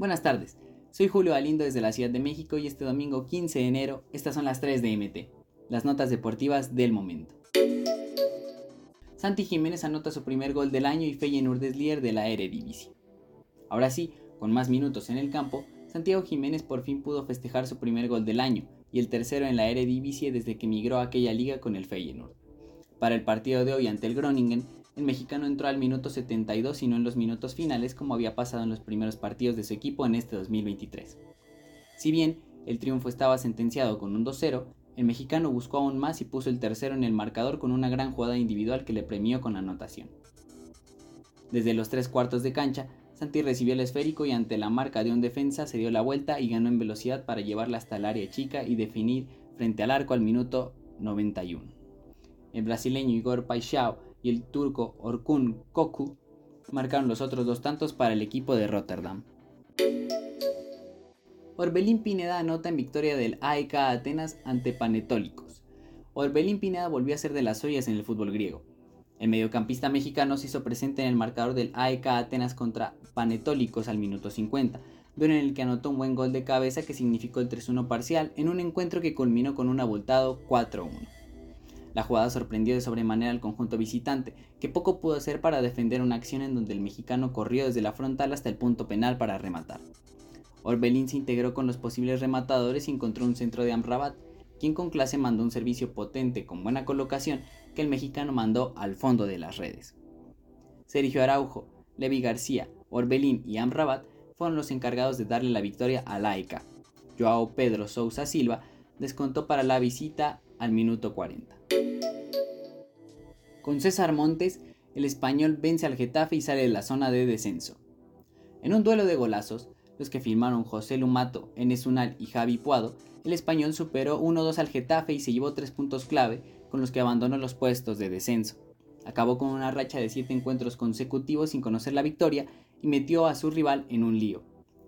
Buenas tardes, soy Julio Alindo desde la Ciudad de México y este domingo 15 de enero estas son las 3 de MT, las notas deportivas del momento. Santi Jiménez anota su primer gol del año y Feyenoord es líder de la Eredivisie. Ahora sí, con más minutos en el campo, Santiago Jiménez por fin pudo festejar su primer gol del año y el tercero en la Eredivisie desde que migró a aquella liga con el Feyenoord. Para el partido de hoy ante el Groningen, el mexicano entró al minuto 72 y no en los minutos finales como había pasado en los primeros partidos de su equipo en este 2023. Si bien el triunfo estaba sentenciado con un 2-0, el mexicano buscó aún más y puso el tercero en el marcador con una gran jugada individual que le premió con anotación. Desde los tres cuartos de cancha, Santi recibió el esférico y ante la marca de un defensa se dio la vuelta y ganó en velocidad para llevarla hasta el área chica y definir frente al arco al minuto 91. El brasileño Igor Paixão y el turco Orkun Koku marcaron los otros dos tantos para el equipo de Rotterdam. Orbelín Pineda anota en victoria del AEK Atenas ante Panetólicos. Orbelín Pineda volvió a ser de las suyas en el fútbol griego. El mediocampista mexicano se hizo presente en el marcador del AEK Atenas contra Panetólicos al minuto 50, duelo en el que anotó un buen gol de cabeza que significó el 3-1 parcial en un encuentro que culminó con un abultado 4-1. La jugada sorprendió de sobremanera al conjunto visitante, que poco pudo hacer para defender una acción en donde el mexicano corrió desde la frontal hasta el punto penal para rematar. Orbelín se integró con los posibles rematadores y encontró un centro de Amrabat, quien con clase mandó un servicio potente con buena colocación que el mexicano mandó al fondo de las redes. Sergio Araujo, Levi García, Orbelín y Amrabat fueron los encargados de darle la victoria a Laica. Joao Pedro Sousa Silva descontó para la visita al minuto 40. Con César Montes, el español vence al Getafe y sale de la zona de descenso. En un duelo de golazos, los que firmaron José Lumato, Enes Unal y Javi Puado, el español superó 1-2 al Getafe y se llevó tres puntos clave con los que abandonó los puestos de descenso. Acabó con una racha de 7 encuentros consecutivos sin conocer la victoria y metió a su rival en un lío.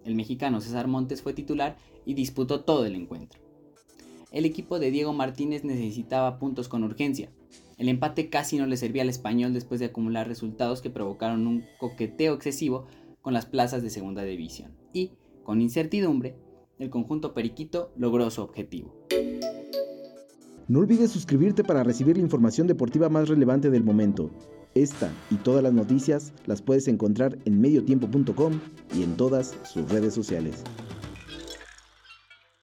El mexicano César Montes fue titular y disputó todo el encuentro. El equipo de Diego Martínez necesitaba puntos con urgencia. El empate casi no le servía al español después de acumular resultados que provocaron un coqueteo excesivo con las plazas de segunda división y, con incertidumbre, el conjunto periquito logró su objetivo. No olvides suscribirte para recibir la información deportiva más relevante del momento. Esta y todas las noticias las puedes encontrar en mediotiempo.com y en todas sus redes sociales.